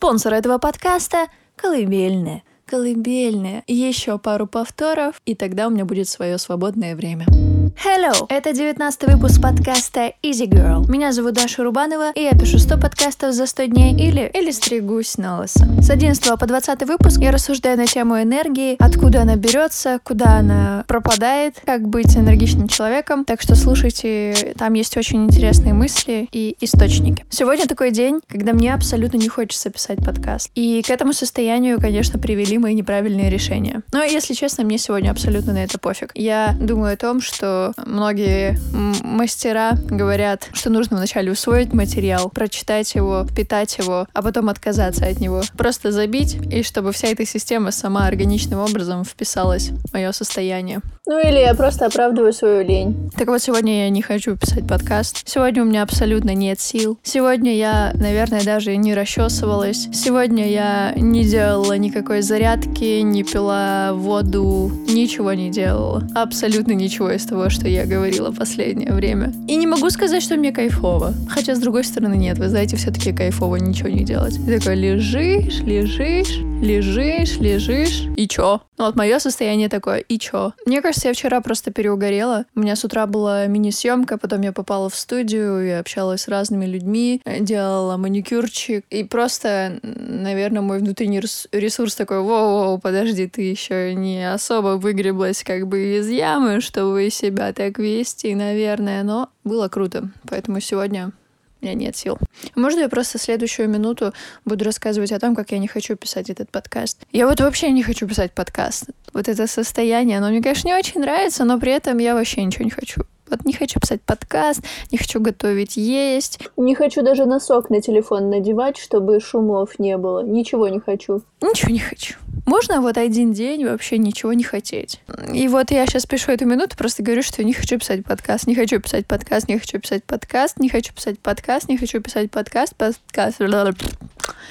Спонсор этого подкаста – Колыбельная. Колыбельная. Еще пару повторов, и тогда у меня будет свое свободное время. Hello! Это 19 выпуск подкаста Easy Girl. Меня зовут Даша Рубанова, и я пишу 100 подкастов за 100 дней или, или стригусь на лысо. С 11 по 20 выпуск я рассуждаю на тему энергии, откуда она берется, куда она пропадает, как быть энергичным человеком. Так что слушайте, там есть очень интересные мысли и источники. Сегодня такой день, когда мне абсолютно не хочется писать подкаст. И к этому состоянию, конечно, привели мои неправильные решения. Но, если честно, мне сегодня абсолютно на это пофиг. Я думаю о том, что многие мастера говорят, что нужно вначале усвоить материал, прочитать его, впитать его, а потом отказаться от него. Просто забить, и чтобы вся эта система сама органичным образом вписалась в мое состояние. Ну или я просто оправдываю свою лень. Так вот, сегодня я не хочу писать подкаст. Сегодня у меня абсолютно нет сил. Сегодня я, наверное, даже не расчесывалась. Сегодня я не делала никакой зарядки, не пила воду, ничего не делала. Абсолютно ничего из того, что я говорила последнее время. И не могу сказать, что мне кайфово. Хотя, с другой стороны, нет. Вы знаете, все-таки кайфово ничего не делать. Ты такой лежишь, лежишь, лежишь, лежишь. И чё? Ну, вот мое состояние такое. И чё? Мне кажется, я вчера просто переугорела. У меня с утра была мини-съемка, потом я попала в студию и общалась с разными людьми, делала маникюрчик. И просто, наверное, мой внутренний ресурс такой, воу-воу, подожди, ты еще не особо выгреблась как бы из ямы, чтобы себя так вести, наверное, но было круто. Поэтому сегодня у меня нет сил. Можно я просто следующую минуту буду рассказывать о том, как я не хочу писать этот подкаст? Я вот вообще не хочу писать подкаст. Вот это состояние, оно мне, конечно, не очень нравится, но при этом я вообще ничего не хочу. Вот не хочу писать подкаст, не хочу готовить, есть. Не хочу даже носок на телефон надевать, чтобы шумов не было. Ничего не хочу. Ничего не хочу. Можно вот один день вообще ничего не хотеть. И вот я сейчас пишу эту минуту, просто говорю, что не хочу писать подкаст, не хочу писать подкаст, не хочу писать подкаст, не хочу писать подкаст, не хочу писать подкаст, подкаст.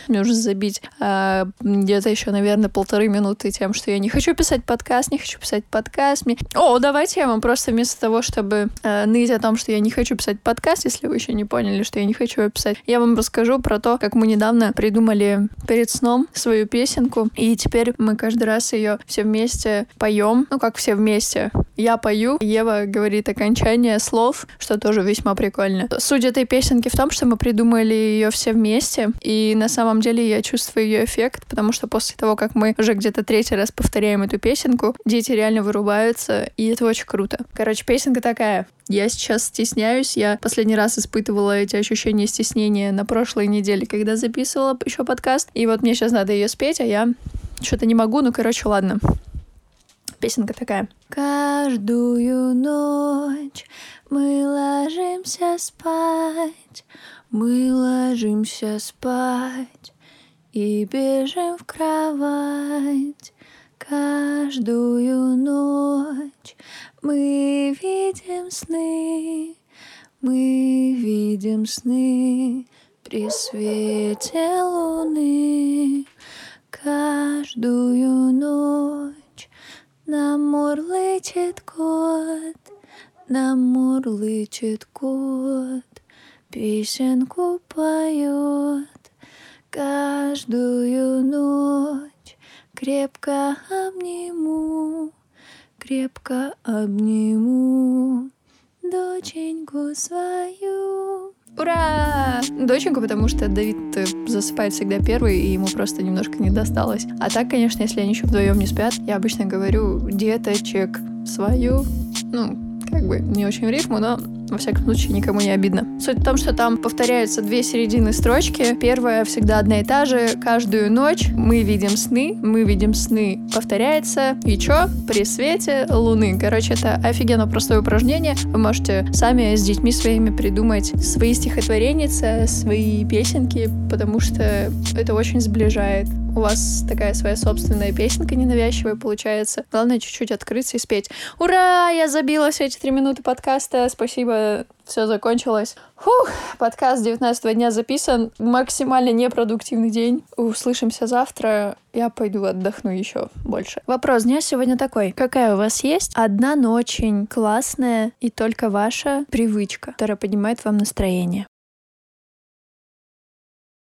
Мне уже забить а, где-то еще, наверное, полторы минуты тем, что я не хочу писать подкаст, не хочу писать подкаст. Мне... О, давайте я вам просто вместо того, чтобы а, ныть о том, что я не хочу писать подкаст, если вы еще не поняли, что я не хочу его писать, я вам расскажу про то, как мы недавно придумали перед сном свою песенку, и теперь мы каждый раз ее все вместе поем, ну как все вместе. Я пою, Ева говорит окончание слов, что тоже весьма прикольно. Суть этой песенки в том, что мы придумали ее все вместе, и на самом деле я чувствую ее эффект, потому что после того, как мы уже где-то третий раз повторяем эту песенку, дети реально вырубаются, и это очень круто. Короче, песенка такая. Я сейчас стесняюсь. Я последний раз испытывала эти ощущения стеснения на прошлой неделе, когда записывала еще подкаст. И вот мне сейчас надо ее спеть, а я что-то не могу. Ну, короче, ладно. Песенка такая. Каждую ночь мы ложимся спать, мы ложимся спать и бежим в кровать. Каждую ночь мы видим сны, мы видим сны при свете луны. Каждую ночь нам мурлычет кот, нам мурлычет кот песенку поет каждую ночь. Крепко обниму, крепко обниму доченьку свою. Ура! Доченьку, потому что Давид э, засыпает всегда первый, и ему просто немножко не досталось. А так, конечно, если они еще вдвоем не спят, я обычно говорю деточек свою. Ну, как бы не очень в рифму, но во всяком случае, никому не обидно. Суть в том, что там повторяются две середины строчки. Первая всегда одна и та же. Каждую ночь мы видим сны, мы видим сны. Повторяется. И чё? При свете луны. Короче, это офигенно простое упражнение. Вы можете сами с детьми своими придумать свои стихотворения, свои песенки, потому что это очень сближает у вас такая своя собственная песенка ненавязчивая получается. Главное чуть-чуть открыться и спеть. Ура! Я забила все эти три минуты подкаста. Спасибо, все закончилось. Фух, подкаст 19 дня записан. Максимально непродуктивный день. Услышимся завтра. Я пойду отдохну еще больше. Вопрос дня сегодня такой. Какая у вас есть одна, но очень классная и только ваша привычка, которая поднимает вам настроение?